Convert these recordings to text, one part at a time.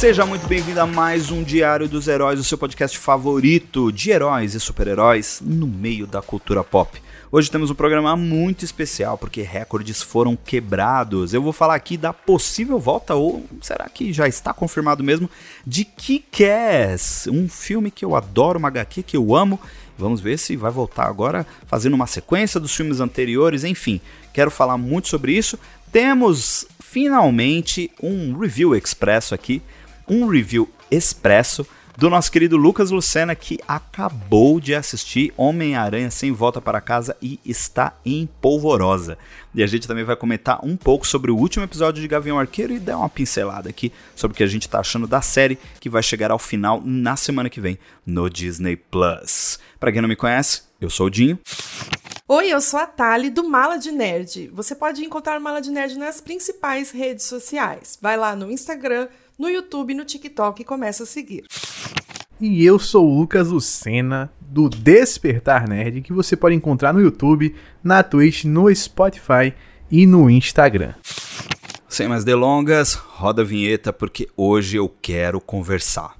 Seja muito bem-vindo a mais um Diário dos Heróis, o seu podcast favorito de heróis e super-heróis no meio da cultura pop. Hoje temos um programa muito especial porque recordes foram quebrados. Eu vou falar aqui da possível volta, ou será que já está confirmado mesmo, de Kick-Ass, um filme que eu adoro, uma HQ que eu amo. Vamos ver se vai voltar agora fazendo uma sequência dos filmes anteriores, enfim. Quero falar muito sobre isso. Temos finalmente um review expresso aqui um review expresso do nosso querido Lucas Lucena, que acabou de assistir Homem-Aranha Sem Volta para Casa e está em polvorosa. E a gente também vai comentar um pouco sobre o último episódio de Gavião Arqueiro e dar uma pincelada aqui sobre o que a gente está achando da série, que vai chegar ao final na semana que vem no Disney Plus. Para quem não me conhece, eu sou o Dinho. Oi, eu sou a Tali do Mala de Nerd. Você pode encontrar o Mala de Nerd nas principais redes sociais. Vai lá no Instagram, no YouTube e no TikTok e começa a seguir. E eu sou o Lucas Lucena, do Despertar Nerd, que você pode encontrar no YouTube, na Twitch, no Spotify e no Instagram. Sem mais delongas, roda a vinheta porque hoje eu quero conversar.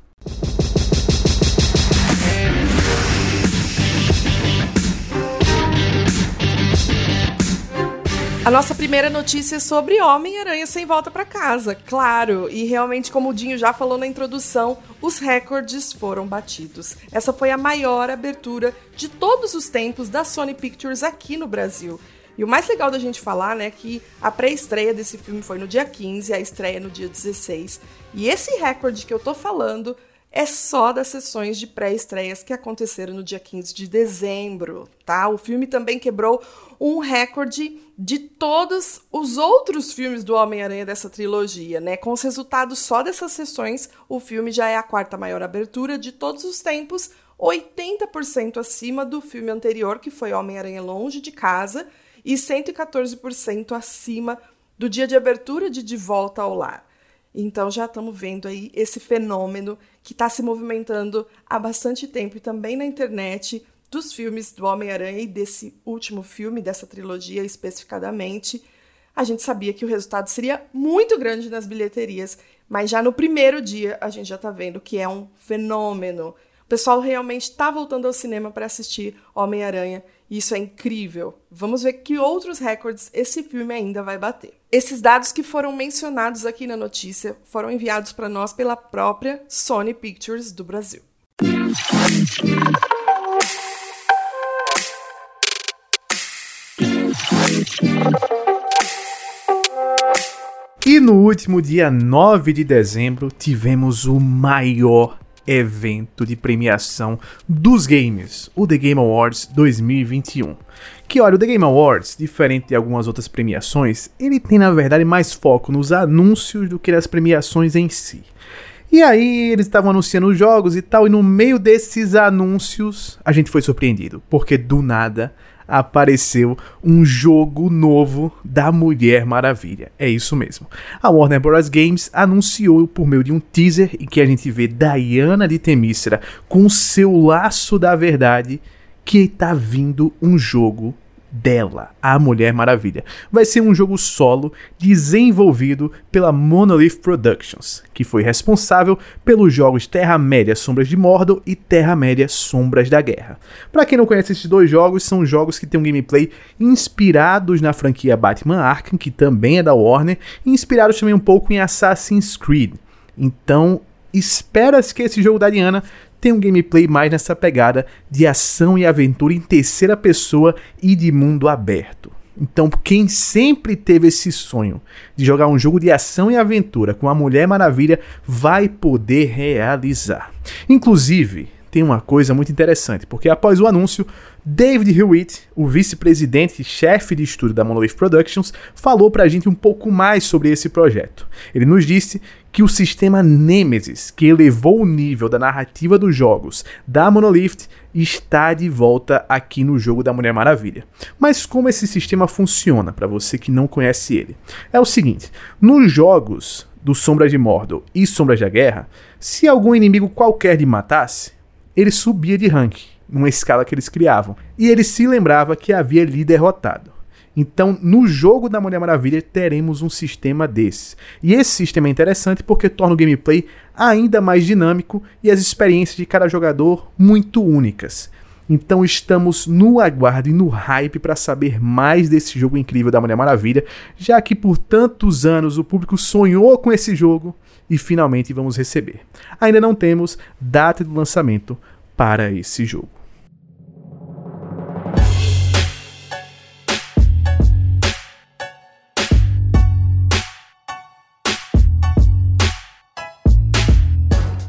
A nossa primeira notícia é sobre Homem-Aranha sem volta para casa, claro. E realmente, como o Dinho já falou na introdução, os recordes foram batidos. Essa foi a maior abertura de todos os tempos da Sony Pictures aqui no Brasil. E o mais legal da gente falar, né, que a pré-estreia desse filme foi no dia 15, a estreia no dia 16. E esse recorde que eu tô falando é só das sessões de pré-estreias que aconteceram no dia 15 de dezembro, tá? O filme também quebrou um recorde de todos os outros filmes do Homem-Aranha dessa trilogia, né? Com os resultados só dessas sessões, o filme já é a quarta maior abertura de todos os tempos, 80% acima do filme anterior, que foi Homem-Aranha Longe de Casa, e 114% acima do dia de abertura de De Volta ao Lar. Então já estamos vendo aí esse fenômeno que está se movimentando há bastante tempo e também na internet dos filmes do Homem-Aranha e desse último filme, dessa trilogia especificadamente. A gente sabia que o resultado seria muito grande nas bilheterias, mas já no primeiro dia a gente já está vendo que é um fenômeno. O pessoal realmente está voltando ao cinema para assistir Homem-Aranha isso é incrível. Vamos ver que outros recordes esse filme ainda vai bater. Esses dados que foram mencionados aqui na notícia foram enviados para nós pela própria Sony Pictures do Brasil. E no último dia 9 de dezembro tivemos o maior evento de premiação dos games, o The Game Awards 2021. Que olha, o The Game Awards, diferente de algumas outras premiações, ele tem na verdade mais foco nos anúncios do que nas premiações em si. E aí eles estavam anunciando os jogos e tal, e no meio desses anúncios a gente foi surpreendido, porque do nada apareceu um jogo novo da Mulher Maravilha. É isso mesmo. A Warner Bros. Games anunciou por meio de um teaser em que a gente vê Diana de Temícera com seu laço da verdade que tá vindo um jogo dela, a Mulher Maravilha. Vai ser um jogo solo desenvolvido pela Monolith Productions, que foi responsável pelos jogos Terra-média Sombras de Mordor e Terra-média Sombras da Guerra. Para quem não conhece esses dois jogos, são jogos que têm um gameplay inspirados na franquia Batman Arkham, que também é da Warner, e inspirados também um pouco em Assassin's Creed. Então, espera-se que esse jogo da Diana tem um gameplay mais nessa pegada de ação e aventura em terceira pessoa e de mundo aberto. Então, quem sempre teve esse sonho de jogar um jogo de ação e aventura com a Mulher Maravilha vai poder realizar. Inclusive, tem uma coisa muito interessante, porque após o anúncio, David Hewitt, o vice-presidente e chefe de estúdio da Monolith Productions, falou pra gente um pouco mais sobre esse projeto. Ele nos disse que o sistema Nemesis, que elevou o nível da narrativa dos jogos da Monolith, está de volta aqui no jogo da Mulher Maravilha. Mas como esse sistema funciona, para você que não conhece ele? É o seguinte: nos jogos do Sombras de Mordor e Sombras da Guerra, se algum inimigo qualquer lhe matasse, ele subia de rank, numa escala que eles criavam, e ele se lembrava que havia lhe derrotado. Então, no jogo da Mulher Maravilha, teremos um sistema desse. E esse sistema é interessante porque torna o gameplay ainda mais dinâmico e as experiências de cada jogador muito únicas. Então estamos no aguardo e no hype para saber mais desse jogo incrível da Mulher Maravilha, já que por tantos anos o público sonhou com esse jogo e finalmente vamos receber. Ainda não temos data de lançamento para esse jogo.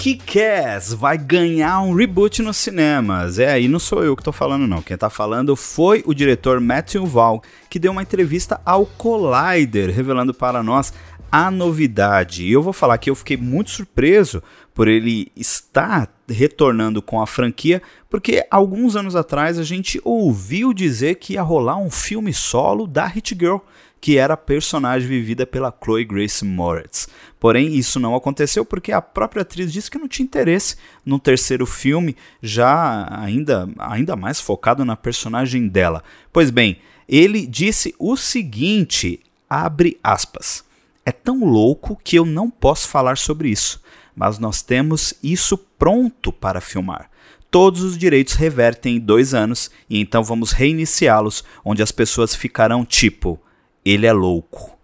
Kick-Ass vai ganhar um reboot nos cinemas. É, aí não sou eu que tô falando não. Quem tá falando foi o diretor Matthew Vaughn, que deu uma entrevista ao Collider, revelando para nós a novidade. E eu vou falar que eu fiquei muito surpreso por ele estar retornando com a franquia, porque alguns anos atrás a gente ouviu dizer que ia rolar um filme solo da Hit Girl que era a personagem vivida pela Chloe Grace Moretz. Porém, isso não aconteceu porque a própria atriz disse que não tinha interesse no terceiro filme, já ainda, ainda mais focado na personagem dela. Pois bem, ele disse o seguinte, abre aspas, é tão louco que eu não posso falar sobre isso, mas nós temos isso pronto para filmar todos os direitos revertem em dois anos e então vamos reiniciá-los, onde as pessoas ficarão tipo: ele é louco.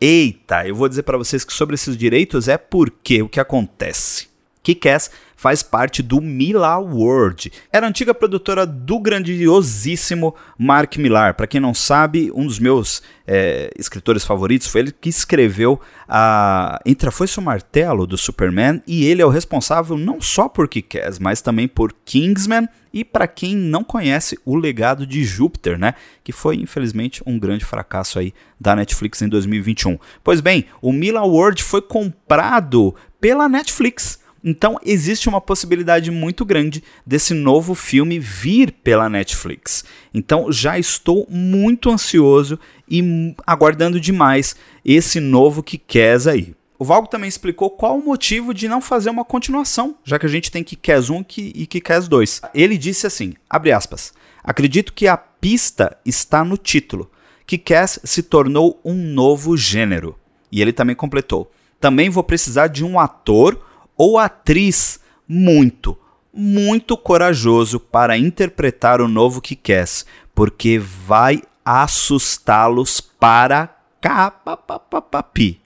Eita, eu vou dizer para vocês que sobre esses direitos é porque o que acontece. Kick-Ass faz parte do Mila World. Era antiga produtora do grandiosíssimo Mark Millar. Para quem não sabe, um dos meus é, escritores favoritos foi ele que escreveu a Entre a Foice e o Martelo do Superman e ele é o responsável não só por Kick-Ass, mas também por Kingsman e para quem não conhece o legado de Júpiter, né, que foi infelizmente um grande fracasso aí da Netflix em 2021. Pois bem, o Mila World foi comprado pela Netflix então existe uma possibilidade muito grande desse novo filme vir pela Netflix. Então já estou muito ansioso e aguardando demais esse novo que quer aí. O Valgo também explicou qual o motivo de não fazer uma continuação, já que a gente tem Kikaz 1 e Kikaz 2. Ele disse assim, abre aspas, acredito que a pista está no título. Kikaz se tornou um novo gênero. E ele também completou, também vou precisar de um ator ou atriz muito, muito corajoso para interpretar o novo que quer, porque vai assustá-los para capapapapi.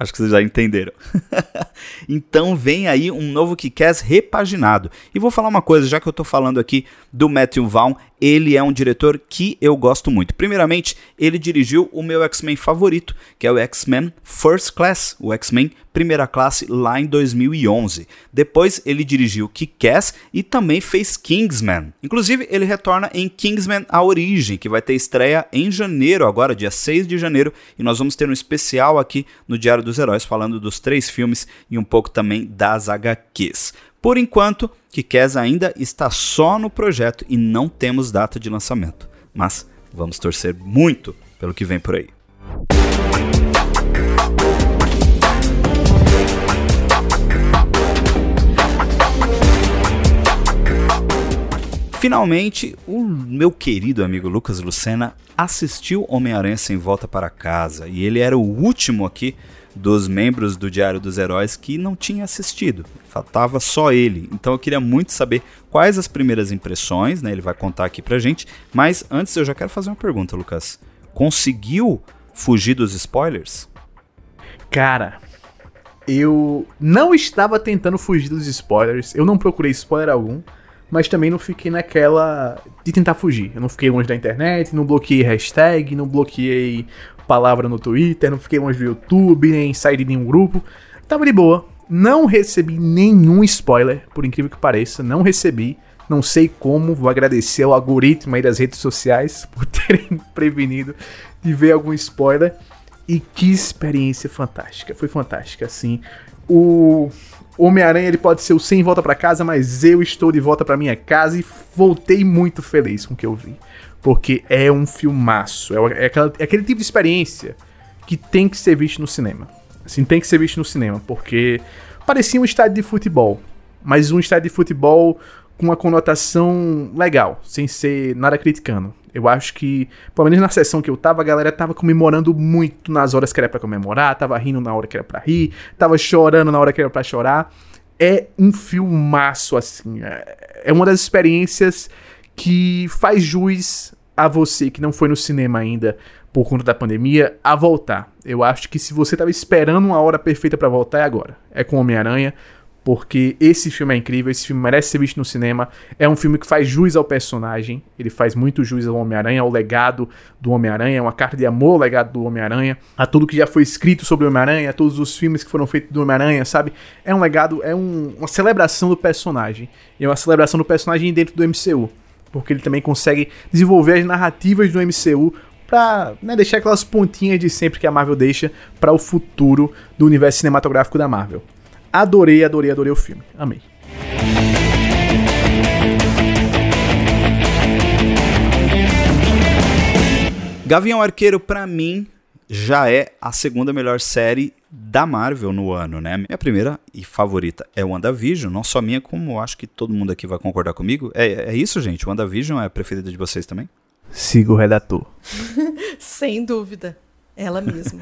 Acho que vocês já entenderam. então vem aí um novo Kick-Ass repaginado. E vou falar uma coisa, já que eu estou falando aqui do Matthew Vaughn, ele é um diretor que eu gosto muito. Primeiramente, ele dirigiu o meu X-Men favorito, que é o X-Men First Class, o X-Men Primeira Classe lá em 2011. Depois ele dirigiu Kick-Ass e também fez Kingsman. Inclusive, ele retorna em Kingsman A Origem, que vai ter estreia em janeiro, agora dia 6 de janeiro, e nós vamos ter um especial aqui no Diário dos Heróis falando dos três filmes e um pouco também das HQs. Por enquanto, Kick-Ass ainda está só no projeto e não temos data de lançamento, mas vamos torcer muito pelo que vem por aí. Finalmente, o meu querido amigo Lucas Lucena assistiu Homem-Aranha Sem Volta para Casa e ele era o último aqui dos membros do Diário dos Heróis que não tinha assistido. Faltava só ele. Então eu queria muito saber quais as primeiras impressões, né? Ele vai contar aqui pra gente. Mas antes eu já quero fazer uma pergunta, Lucas. Conseguiu fugir dos spoilers? Cara, eu não estava tentando fugir dos spoilers. Eu não procurei spoiler algum mas também não fiquei naquela de tentar fugir. Eu não fiquei longe da internet, não bloqueei hashtag, não bloqueei palavra no Twitter, não fiquei longe do YouTube, nem saí de nenhum grupo. Tava de boa. Não recebi nenhum spoiler, por incrível que pareça, não recebi. Não sei como, vou agradecer ao algoritmo aí das redes sociais por terem prevenido de ver algum spoiler. E que experiência fantástica, foi fantástica, assim. O Homem-Aranha ele pode ser o sem volta para casa, mas eu estou de volta para minha casa e voltei muito feliz com o que eu vi. Porque é um filmaço, é, é, aquela, é aquele tipo de experiência que tem que ser visto no cinema. Assim, tem que ser visto no cinema, porque parecia um estádio de futebol, mas um estádio de futebol com uma conotação legal, sem ser nada criticando. Eu acho que, pelo menos na sessão que eu tava, a galera tava comemorando muito nas horas que era para comemorar, tava rindo na hora que era para rir, tava chorando na hora que era para chorar. É um filmaço, assim. É, é uma das experiências que faz jus a você que não foi no cinema ainda por conta da pandemia a voltar. Eu acho que se você tava esperando uma hora perfeita para voltar é agora. É com Homem-Aranha porque esse filme é incrível, esse filme merece ser visto no cinema. É um filme que faz jus ao personagem, ele faz muito jus ao Homem-Aranha, ao legado do Homem-Aranha, é uma carta de amor ao legado do Homem-Aranha, a tudo que já foi escrito sobre o Homem-Aranha, a todos os filmes que foram feitos do Homem-Aranha, sabe? É um legado, é um, uma celebração do personagem, e é uma celebração do personagem dentro do MCU, porque ele também consegue desenvolver as narrativas do MCU pra né, deixar aquelas pontinhas de sempre que a Marvel deixa para o futuro do universo cinematográfico da Marvel. Adorei, adorei, adorei o filme. Amei. Gavião Arqueiro, para mim, já é a segunda melhor série da Marvel no ano, né? Minha primeira e favorita é WandaVision, não só minha, como acho que todo mundo aqui vai concordar comigo. É, é isso, gente? WandaVision é a preferida de vocês também? Siga o redator. Sem dúvida. Ela mesma.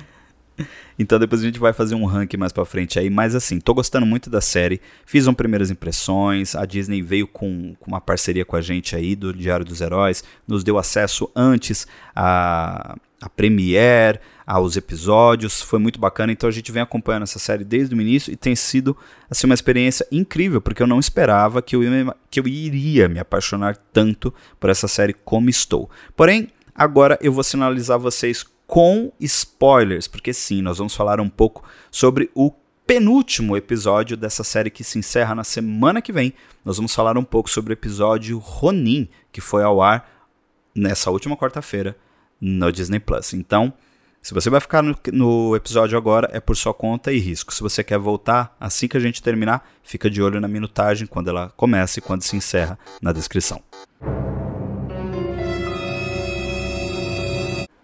Então depois a gente vai fazer um ranking mais para frente aí, mas assim, tô gostando muito da série. Fiz um primeiras impressões, a Disney veio com, com, uma parceria com a gente aí do Diário dos Heróis, nos deu acesso antes a, a Premiere, aos episódios, foi muito bacana, então a gente vem acompanhando essa série desde o início e tem sido assim uma experiência incrível, porque eu não esperava que eu, que eu iria me apaixonar tanto por essa série como estou. Porém, agora eu vou sinalizar vocês com spoilers, porque sim, nós vamos falar um pouco sobre o penúltimo episódio dessa série que se encerra na semana que vem. Nós vamos falar um pouco sobre o episódio Ronin, que foi ao ar nessa última quarta-feira no Disney Plus. Então, se você vai ficar no, no, episódio agora, é por sua conta e risco. Se você quer voltar assim que a gente terminar, fica de olho na minutagem quando ela começa e quando se encerra na descrição.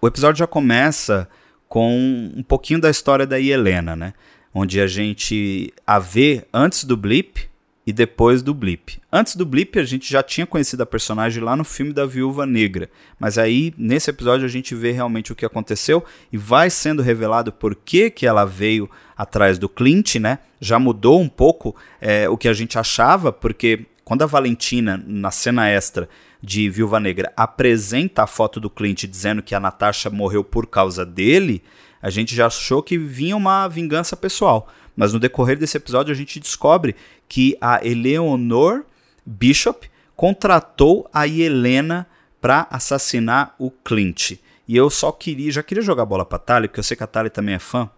O episódio já começa com um pouquinho da história da Helena, né? Onde a gente a vê antes do blip e depois do blip. Antes do blip a gente já tinha conhecido a personagem lá no filme da Viúva Negra, mas aí nesse episódio a gente vê realmente o que aconteceu e vai sendo revelado por que, que ela veio atrás do Clint, né? Já mudou um pouco é, o que a gente achava, porque quando a Valentina, na cena extra, de Viúva Negra apresenta a foto do Clint dizendo que a Natasha morreu por causa dele, a gente já achou que vinha uma vingança pessoal. Mas no decorrer desse episódio a gente descobre que a Eleanor Bishop contratou a Helena para assassinar o Clint. E eu só queria, já queria jogar bola pra Tali, porque eu sei que a Tali também é fã.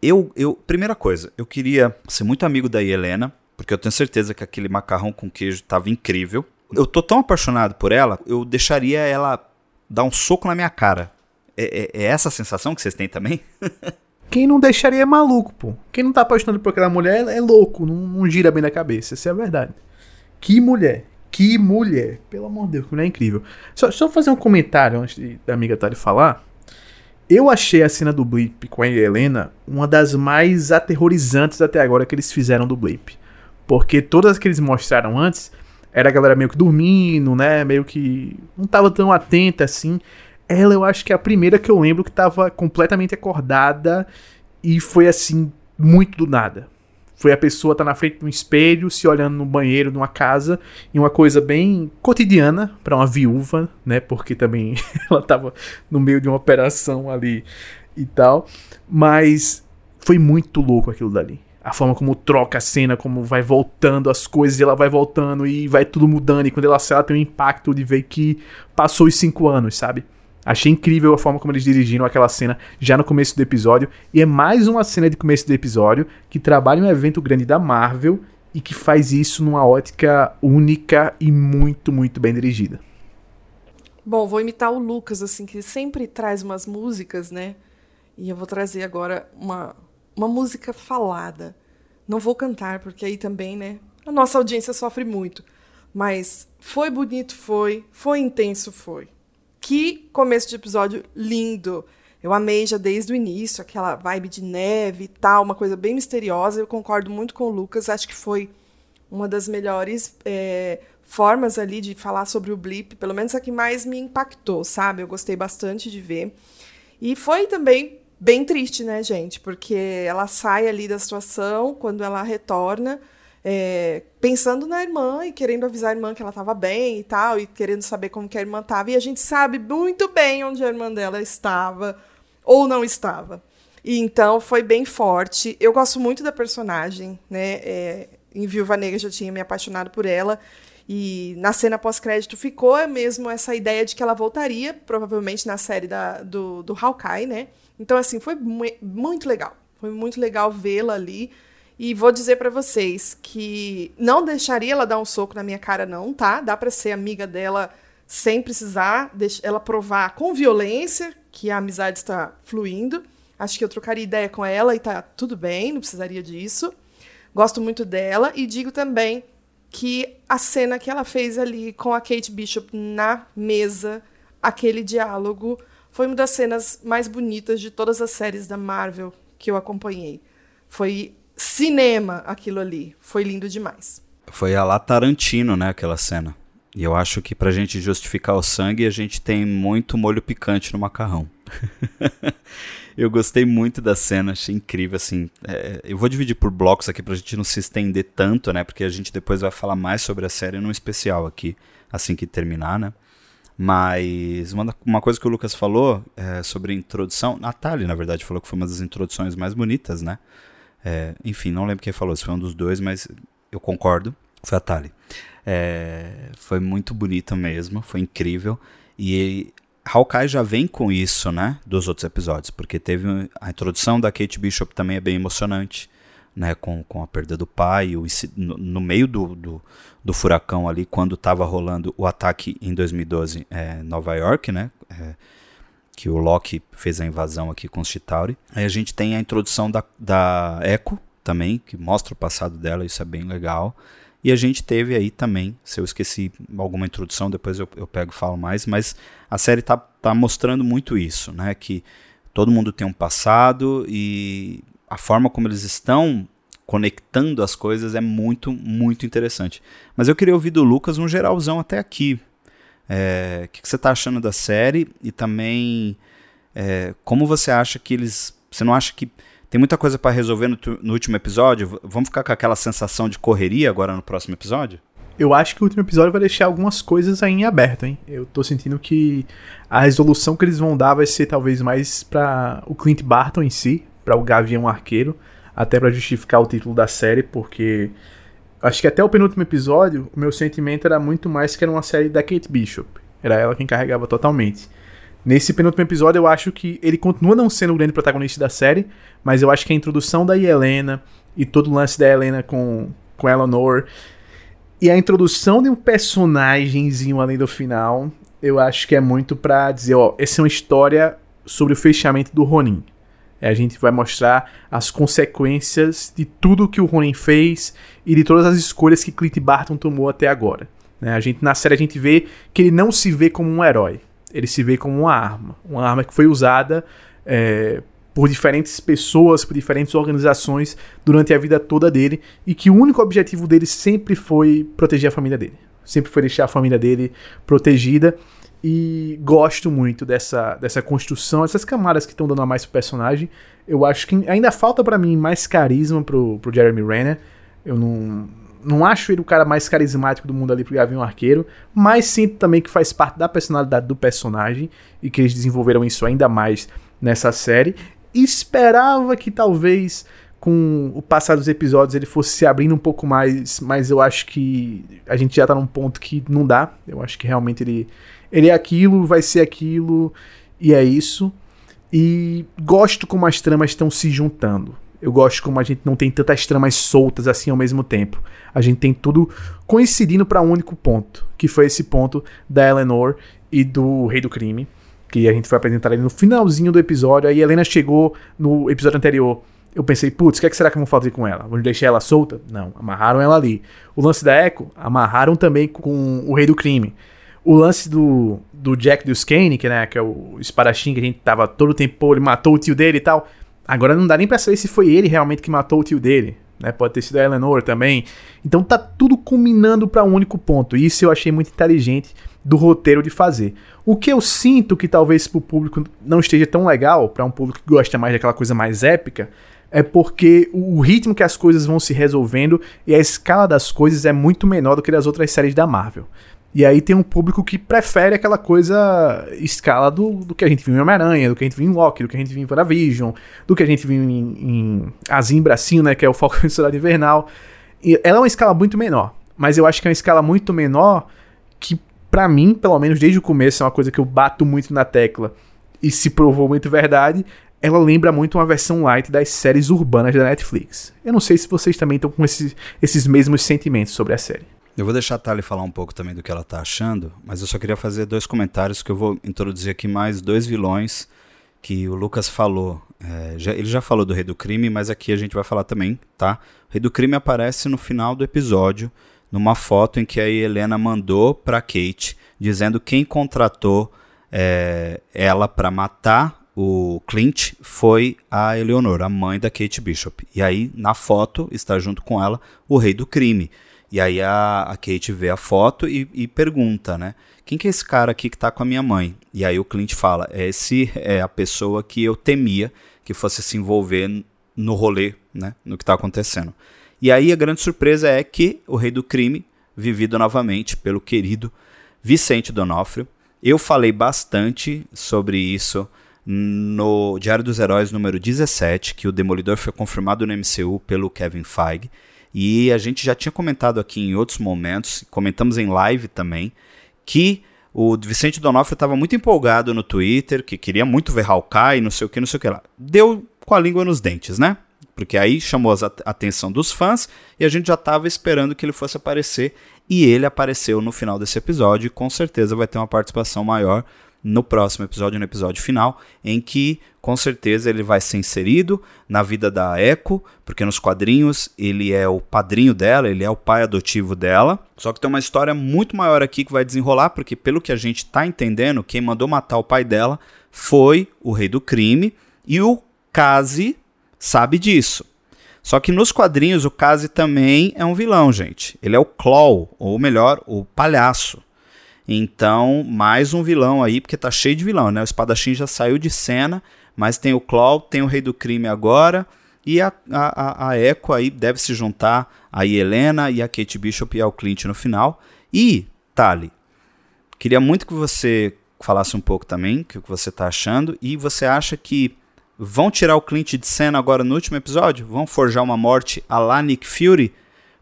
Eu, eu, primeira coisa, eu queria ser muito amigo da Helena, porque eu tenho certeza que aquele macarrão com queijo estava incrível. Eu tô tão apaixonado por ela, eu deixaria ela dar um soco na minha cara. É, é, é essa a sensação que vocês têm também? Quem não deixaria é maluco, pô. Quem não tá apaixonado por aquela mulher é louco, não, não gira bem na cabeça. Essa é a verdade. Que mulher. Que mulher. Pelo amor de Deus, que mulher é incrível. Só, só fazer um comentário antes de, da amiga Tali falar. Eu achei a cena do Blip com a Helena uma das mais aterrorizantes até agora que eles fizeram do Blip. Porque todas que eles mostraram antes era a galera meio que dormindo, né? Meio que não tava tão atenta assim. Ela, eu acho que é a primeira que eu lembro que tava completamente acordada e foi assim, muito do nada. Foi a pessoa tá na frente de um espelho, se olhando no banheiro de uma casa, e uma coisa bem cotidiana para uma viúva, né? Porque também ela tava no meio de uma operação ali e tal. Mas foi muito louco aquilo dali a forma como troca a cena, como vai voltando as coisas, e ela vai voltando e vai tudo mudando, e quando ela sai, ela tem um impacto de ver que passou os cinco anos, sabe? Achei incrível a forma como eles dirigiram aquela cena já no começo do episódio, e é mais uma cena de começo do episódio que trabalha um evento grande da Marvel e que faz isso numa ótica única e muito, muito bem dirigida. Bom, vou imitar o Lucas, assim, que sempre traz umas músicas, né? E eu vou trazer agora uma, uma música falada. Não vou cantar, porque aí também, né? A nossa audiência sofre muito. Mas foi bonito, foi. Foi intenso, foi. Que começo de episódio lindo. Eu amei já desde o início, aquela vibe de neve e tal, uma coisa bem misteriosa. Eu concordo muito com o Lucas, acho que foi uma das melhores é, formas ali de falar sobre o blip, pelo menos a que mais me impactou, sabe? Eu gostei bastante de ver. E foi também bem triste, né, gente? Porque ela sai ali da situação quando ela retorna, é, pensando na irmã e querendo avisar a irmã que ela estava bem e tal, e querendo saber como que a irmã estava. E a gente sabe muito bem onde a irmã dela estava ou não estava. E então foi bem forte. Eu gosto muito da personagem, né? É, em Viúva Negra já tinha me apaixonado por ela. E na cena pós-crédito ficou mesmo essa ideia de que ela voltaria, provavelmente na série da, do, do Hawkeye, né? Então, assim, foi mu muito legal. Foi muito legal vê-la ali. E vou dizer para vocês que não deixaria ela dar um soco na minha cara, não, tá? Dá para ser amiga dela sem precisar ela provar com violência que a amizade está fluindo. Acho que eu trocaria ideia com ela e tá tudo bem, não precisaria disso. Gosto muito dela e digo também que a cena que ela fez ali com a Kate Bishop na mesa, aquele diálogo, foi uma das cenas mais bonitas de todas as séries da Marvel que eu acompanhei. Foi cinema aquilo ali. Foi lindo demais. Foi a lá Tarantino, né, aquela cena. E eu acho que pra gente justificar o sangue, a gente tem muito molho picante no macarrão. eu gostei muito da cena, achei incrível, assim. É, eu vou dividir por blocos aqui pra gente não se estender tanto, né? Porque a gente depois vai falar mais sobre a série num especial aqui, assim que terminar, né? Mas uma, uma coisa que o Lucas falou é, sobre introdução, Natália, na verdade, falou que foi uma das introduções mais bonitas, né? É, enfim, não lembro quem falou, se foi um dos dois, mas eu concordo. Foi a Tali. É, foi muito bonita mesmo, foi incrível. E Hawkeye já vem com isso, né? Dos outros episódios, porque teve a introdução da Kate Bishop também é bem emocionante, né? Com, com a perda do pai, o, no, meio do, do, do, furacão ali, quando estava rolando o ataque em 2012 é, Nova York, né? É, que o Loki fez a invasão aqui com os Chitauri. Aí a gente tem a introdução da, da Echo também, que mostra o passado dela, isso é bem legal. E a gente teve aí também, se eu esqueci alguma introdução, depois eu, eu pego e falo mais, mas a série tá, tá mostrando muito isso, né? Que todo mundo tem um passado e a forma como eles estão conectando as coisas é muito, muito interessante. Mas eu queria ouvir do Lucas um geralzão até aqui. É, o que, que, você está achando da série e também é, como você acha que eles. Você não acha que tem muita coisa para resolver no, no, último episódio. Vamos ficar com aquela sensação de correria agora no próximo episódio? Eu acho que o último episódio vai deixar algumas coisas aí em aberto, hein? Eu tô sentindo que a resolução que eles vão dar vai ser talvez mais para o Clint Barton em si, para o Gavião Arqueiro, até para justificar o título da série, porque acho que até o penúltimo episódio, o meu sentimento era muito mais que era uma série da Kate Bishop. Era ela quem carregava totalmente. Nesse penúltimo episódio, eu acho que ele continua não sendo o grande protagonista da série, mas eu acho que a introdução da Helena e todo o lance da Helena com, com Eleanor e a introdução de um personagemzinho além do final, eu acho que é muito pra dizer, ó, essa é uma história sobre o fechamento do Ronin. É, a gente vai mostrar as consequências de tudo que o Ronin fez e de todas as escolhas que Clint Barton tomou até agora. Né? A gente, na série a gente vê que ele não se vê como um herói ele se vê como uma arma. Uma arma que foi usada é, por diferentes pessoas, por diferentes organizações durante a vida toda dele e que o único objetivo dele sempre foi proteger a família dele. Sempre foi deixar a família dele protegida. E gosto muito dessa, dessa construção, essas camadas que estão dando a mais pro personagem. Eu acho que ainda falta para mim mais carisma pro, pro Jeremy Renner. Eu não, não acho ele o cara mais carismático do mundo ali pro Gavião Arqueiro, mas sinto também que faz parte da personalidade do personagem e que eles desenvolveram isso ainda mais nessa série. Esperava que talvez com o passar dos episódios ele fosse se abrindo um pouco mais, mas eu acho que a gente já tá num ponto que não dá. Eu acho que realmente ele, ele é aquilo, vai ser aquilo e é isso. E gosto como as tramas estão se juntando. Eu gosto como a gente não tem tantas tramas soltas assim ao mesmo tempo. A gente tem tudo coincidindo para um único ponto, que foi esse ponto da Eleanor e do Rei do Crime, que a gente foi apresentar ali no finalzinho do episódio. Aí Helena chegou no episódio anterior. Eu pensei, putz, o que, é que será que vão fazer com ela? Vão deixar ela solta? Não, amarraram ela ali. O lance da Echo, amarraram também com o Rei do Crime. O lance do, do Jack Duskane, que, né, que é o espadachim que a gente tava todo o tempo, ele matou o tio dele e tal Agora não dá nem pra saber se foi ele realmente que matou o tio dele. né? Pode ter sido a Eleanor também. Então tá tudo culminando para um único ponto. E isso eu achei muito inteligente do roteiro de fazer. O que eu sinto que talvez pro público não esteja tão legal, para um público que gosta mais daquela coisa mais épica, é porque o ritmo que as coisas vão se resolvendo e a escala das coisas é muito menor do que das outras séries da Marvel. E aí tem um público que prefere aquela coisa escala do, do que a gente viu em Homem-Aranha, do que a gente viu em Loki, do que a gente viu em WandaVision, do que a gente viu em, em Azim Bracinho, né, que é o Foco do Soldado Invernal. E ela é uma escala muito menor, mas eu acho que é uma escala muito menor que, para mim, pelo menos desde o começo, é uma coisa que eu bato muito na tecla e se provou muito verdade, ela lembra muito uma versão light das séries urbanas da Netflix. Eu não sei se vocês também estão com esses, esses mesmos sentimentos sobre a série. Eu vou deixar a Thalie falar um pouco também do que ela tá achando, mas eu só queria fazer dois comentários que eu vou introduzir aqui mais dois vilões que o Lucas falou. É, já, ele já falou do Rei do Crime, mas aqui a gente vai falar também, tá? O Rei do Crime aparece no final do episódio, numa foto em que a Helena mandou para Kate, dizendo quem contratou é, ela para matar o Clint foi a Eleonora, a mãe da Kate Bishop. E aí, na foto, está junto com ela o Rei do Crime. E aí a, a Kate vê a foto e, e, pergunta, né? Quem que é esse cara aqui que tá com a minha mãe? E aí o Clint fala, esse é a pessoa que eu temia que fosse se envolver no rolê, né? No que tá acontecendo. E aí a grande surpresa é que o Rei do Crime, vivido novamente pelo querido Vicente Donofrio. Eu falei bastante sobre isso no Diário dos Heróis número 17, que o Demolidor foi confirmado no MCU pelo Kevin Feige. E a gente já tinha comentado aqui em outros momentos, comentamos em live também, que o Vicente Donofrio estava muito empolgado no Twitter, que queria muito ver Hawkeye, não sei o que, não sei o que lá. Deu com a língua nos dentes, né? Porque aí chamou a atenção dos fãs e a gente já estava esperando que ele fosse aparecer. E ele apareceu no final desse episódio e com certeza vai ter uma participação maior no próximo episódio, no episódio final, em que com certeza ele vai ser inserido na vida da Echo, porque nos quadrinhos ele é o padrinho dela, ele é o pai adotivo dela. Só que tem uma história muito maior aqui que vai desenrolar, porque pelo que a gente está entendendo, quem mandou matar o pai dela foi o rei do crime e o Kazi sabe disso. Só que nos quadrinhos o Kazi também é um vilão, gente. Ele é o Claw, ou melhor, o palhaço. Então, mais um vilão aí, porque tá cheio de vilão, né? O espadachim já saiu de cena, mas tem o Claw, tem o Rei do Crime agora, e a, a, a Echo aí deve se juntar a Helena e a Kate Bishop e ao Clint no final. E, Tali, queria muito que você falasse um pouco também, o que você tá achando, e você acha que vão tirar o Clint de cena agora no último episódio? Vão forjar uma morte a la Nick Fury?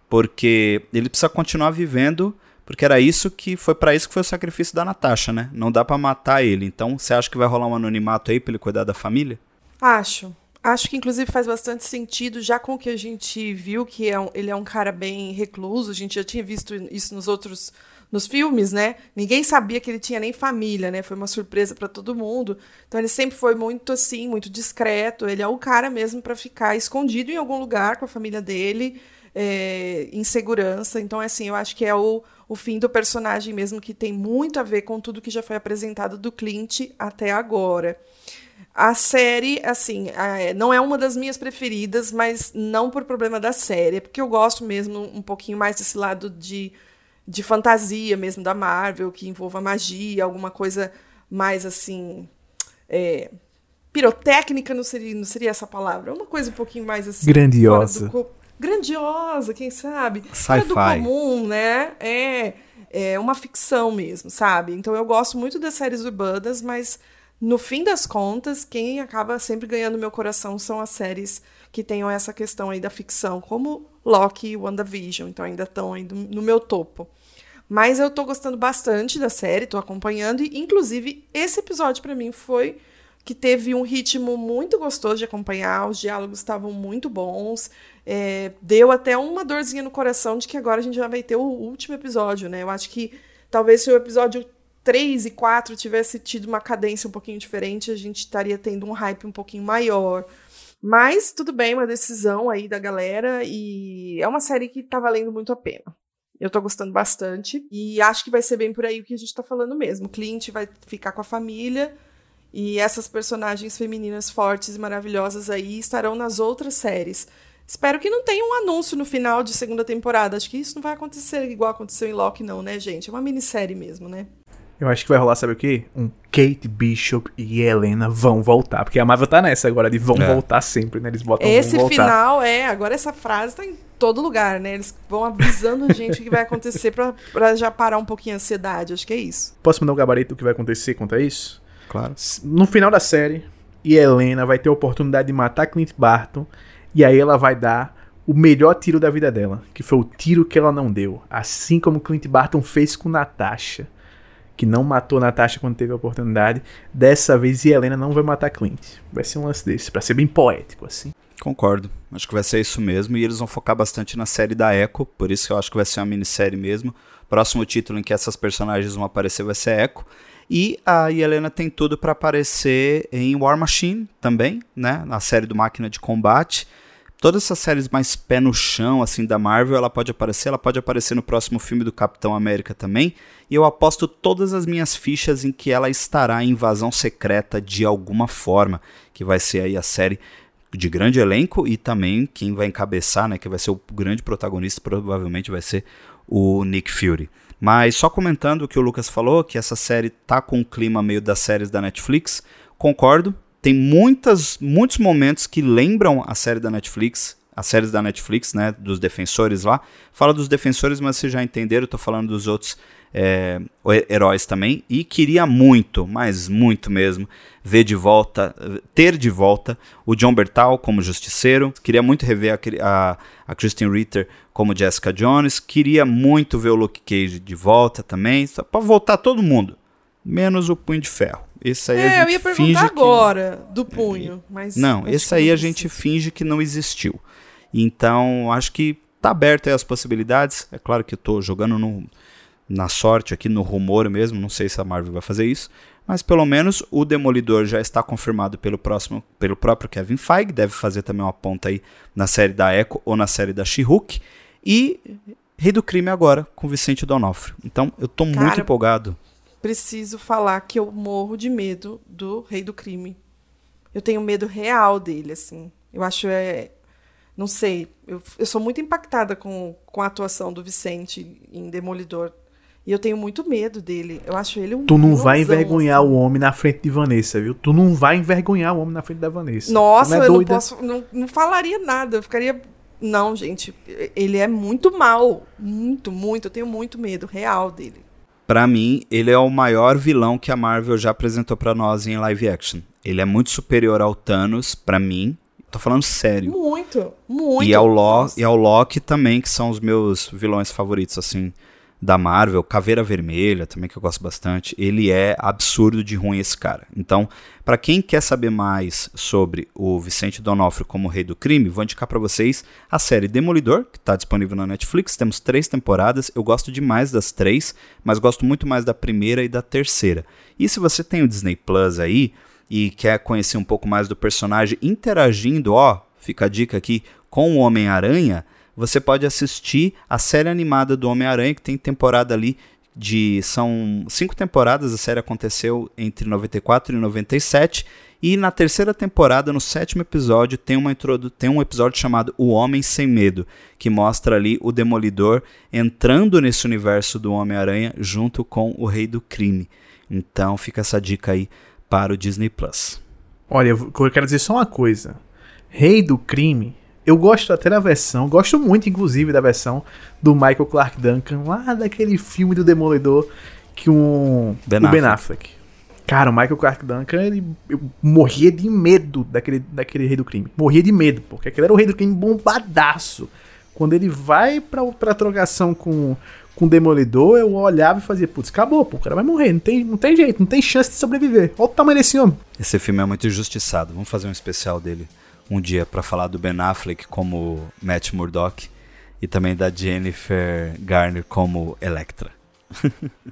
Porque ele precisa continuar vivendo porque era isso que foi para isso que foi o sacrifício da Natasha, né? Não dá para matar ele. Então, você acha que vai rolar um anonimato aí para ele cuidar da família? Acho. Acho que inclusive faz bastante sentido, já com o que a gente viu que é um, ele é um cara bem recluso, a gente já tinha visto isso nos outros nos filmes, né? Ninguém sabia que ele tinha nem família, né? Foi uma surpresa para todo mundo. Então ele sempre foi muito assim, muito discreto. Ele é o cara mesmo para ficar escondido em algum lugar com a família dele, é, em segurança. Então, assim, eu acho que é o, o fim do personagem mesmo, que tem muito a ver com tudo que já foi apresentado do Clint até agora. A série, assim, não é uma das minhas preferidas, mas não por problema da série, é porque eu gosto mesmo um pouquinho mais desse lado de, de fantasia mesmo da Marvel, que envolva magia, alguma coisa mais assim. É, pirotécnica não seria, não seria essa palavra, uma coisa um pouquinho mais assim. Grandiosa grandiosa, quem sabe? Fora do comum, né? É, é uma ficção mesmo, sabe? Então eu gosto muito das séries urbanas, mas no fim das contas, quem acaba sempre ganhando meu coração são as séries que tenham essa questão aí da ficção, como Loki e WandaVision, então ainda estão aí no meu topo. Mas eu tô gostando bastante da série, tô acompanhando e inclusive esse episódio para mim foi que teve um ritmo muito gostoso de acompanhar, os diálogos estavam muito bons. É, deu até uma dorzinha no coração de que agora a gente já vai ter o último episódio, né? Eu acho que talvez se o episódio 3 e 4 tivesse tido uma cadência um pouquinho diferente, a gente estaria tendo um hype um pouquinho maior. Mas tudo bem, uma decisão aí da galera e é uma série que tá valendo muito a pena. Eu tô gostando bastante e acho que vai ser bem por aí o que a gente tá falando mesmo. Clint vai ficar com a família e essas personagens femininas fortes e maravilhosas aí estarão nas outras séries. Espero que não tenha um anúncio no final de segunda temporada. Acho que isso não vai acontecer igual aconteceu em Loki, não, né, gente? É uma minissérie mesmo, né? Eu acho que vai rolar, sabe o quê? Um Kate Bishop e Helena vão voltar. Porque a Marvel tá nessa agora de vão é. voltar sempre, né? Eles botam Esse final é. Agora essa frase tá em todo lugar, né? Eles vão avisando a gente o que vai acontecer pra, pra já parar um pouquinho a ansiedade. Acho que é isso. Posso mandar um gabarito do que vai acontecer quanto a isso? Claro. No final da série, e Helena vai ter a oportunidade de matar Clint Barton. E aí ela vai dar o melhor tiro da vida dela, que foi o tiro que ela não deu. Assim como Clint Barton fez com Natasha que não matou Natasha quando teve a oportunidade. Dessa vez, Helena não vai matar Clint. Vai ser um lance desse, pra ser bem poético, assim. Concordo. Acho que vai ser isso mesmo. E eles vão focar bastante na série da Echo. Por isso que eu acho que vai ser uma minissérie mesmo. Próximo título em que essas personagens vão aparecer vai ser Echo. E a Helena tem tudo para aparecer em War Machine também, né? Na série do Máquina de Combate todas essas séries mais pé no chão, assim, da Marvel, ela pode aparecer, ela pode aparecer no próximo filme do Capitão América também, e eu aposto todas as minhas fichas em que ela estará em invasão secreta de alguma forma, que vai ser aí a série de grande elenco e também quem vai encabeçar, né, que vai ser o grande protagonista, provavelmente vai ser o Nick Fury. Mas só comentando o que o Lucas falou, que essa série tá com um clima meio das séries da Netflix, concordo, tem muitas, muitos momentos que lembram a série da Netflix, as séries da Netflix, né, dos defensores lá. Fala dos defensores, mas vocês já entenderam, tô falando dos outros é, heróis também. E queria muito, mas muito mesmo, ver de volta, ter de volta o John Bertal como Justiceiro. Queria muito rever a, a, a Kristen Ritter como Jessica Jones. Queria muito ver o Luke Cage de volta também, para voltar todo mundo, menos o Punho de Ferro. Esse aí é, eu ia perguntar agora que... do punho, mas. Não, esse aí a gente finge que não existiu. Então, acho que tá aberto aí as possibilidades. É claro que eu tô jogando no, na sorte aqui, no rumor mesmo. Não sei se a Marvel vai fazer isso. Mas pelo menos o Demolidor já está confirmado pelo próximo, pelo próprio Kevin Feige. Deve fazer também uma ponta aí na série da Echo ou na série da She-Hulk. E Rei do Crime agora, com Vicente Donofrio. Então, eu tô Cara, muito empolgado preciso falar que eu morro de medo do Rei do Crime. Eu tenho medo real dele, assim. Eu acho é. Não sei. Eu, eu sou muito impactada com, com a atuação do Vicente em Demolidor. E eu tenho muito medo dele. Eu acho ele um. Tu não vai envergonhar assim. o homem na frente de Vanessa, viu? Tu não vai envergonhar o homem na frente da Vanessa. Nossa, não é eu não posso. Não, não falaria nada. Eu ficaria. Não, gente. Ele é muito mal. Muito, muito. Eu tenho muito medo real dele para mim, ele é o maior vilão que a Marvel já apresentou para nós em live action. Ele é muito superior ao Thanos, para mim. Tô falando sério. Muito, muito. E ao, Lo e ao Loki também, que são os meus vilões favoritos, assim da Marvel, Caveira Vermelha, também que eu gosto bastante. Ele é absurdo de ruim esse cara. Então, para quem quer saber mais sobre o Vicente Donofrio como rei do crime, vou indicar para vocês a série Demolidor, que está disponível na Netflix. Temos três temporadas. Eu gosto demais das três, mas gosto muito mais da primeira e da terceira. E se você tem o Disney Plus aí e quer conhecer um pouco mais do personagem interagindo, ó, fica a dica aqui com o Homem-Aranha você pode assistir a série animada do Homem-Aranha, que tem temporada ali de. São cinco temporadas, a série aconteceu entre 94 e 97. E na terceira temporada, no sétimo episódio, tem, uma introdu tem um episódio chamado O Homem Sem Medo, que mostra ali o Demolidor entrando nesse universo do Homem-Aranha junto com o Rei do Crime. Então fica essa dica aí para o Disney Plus. Olha, eu quero dizer só uma coisa. Rei do Crime eu gosto até da versão, gosto muito, inclusive, da versão do Michael Clark Duncan, lá daquele filme do Demolidor que um. Ben o Ben Affleck. Cara, o Michael Clark Duncan, ele, eu morria de medo daquele, daquele rei do crime. Morria de medo, porque aquele era o rei do crime bombadaço. Quando ele vai pra, pra trocação com, com o Demolidor, eu olhava e fazia, putz, acabou, pô, o cara vai morrer, não tem, não tem jeito, não tem chance de sobreviver. Olha o tamanho desse homem. Esse filme é muito injustiçado, vamos fazer um especial dele um dia para falar do Ben Affleck como Matt Murdock e também da Jennifer Garner como Electra.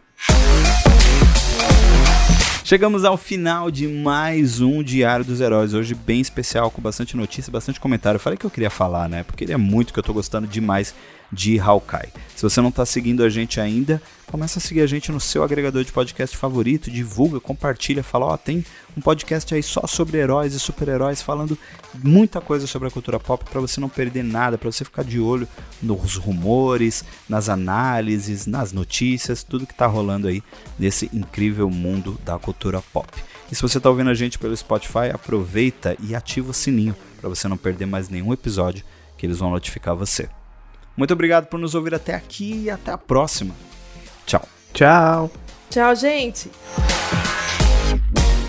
Chegamos ao final de mais um Diário dos Heróis, hoje bem especial, com bastante notícia, bastante comentário. Eu falei que eu queria falar, né? Porque ele é muito que eu tô gostando demais de Hawkeye. Se você não está seguindo a gente ainda, começa a seguir a gente no seu agregador de podcast favorito, divulga, compartilha, fala, ó, oh, tem um podcast aí só sobre heróis e super-heróis, falando muita coisa sobre a cultura pop para você não perder nada, para você ficar de olho nos rumores, nas análises, nas notícias, tudo que está rolando aí nesse incrível mundo da cultura pop. E se você está ouvindo a gente pelo Spotify, aproveita e ativa o sininho para você não perder mais nenhum episódio que eles vão notificar você. Muito obrigado por nos ouvir até aqui e até a próxima. Tchau. Tchau. Tchau, gente.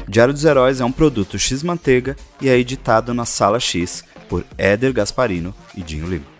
Diário dos Heróis é um produto X Manteiga e é editado na Sala X por Éder Gasparino e Dinho Lima.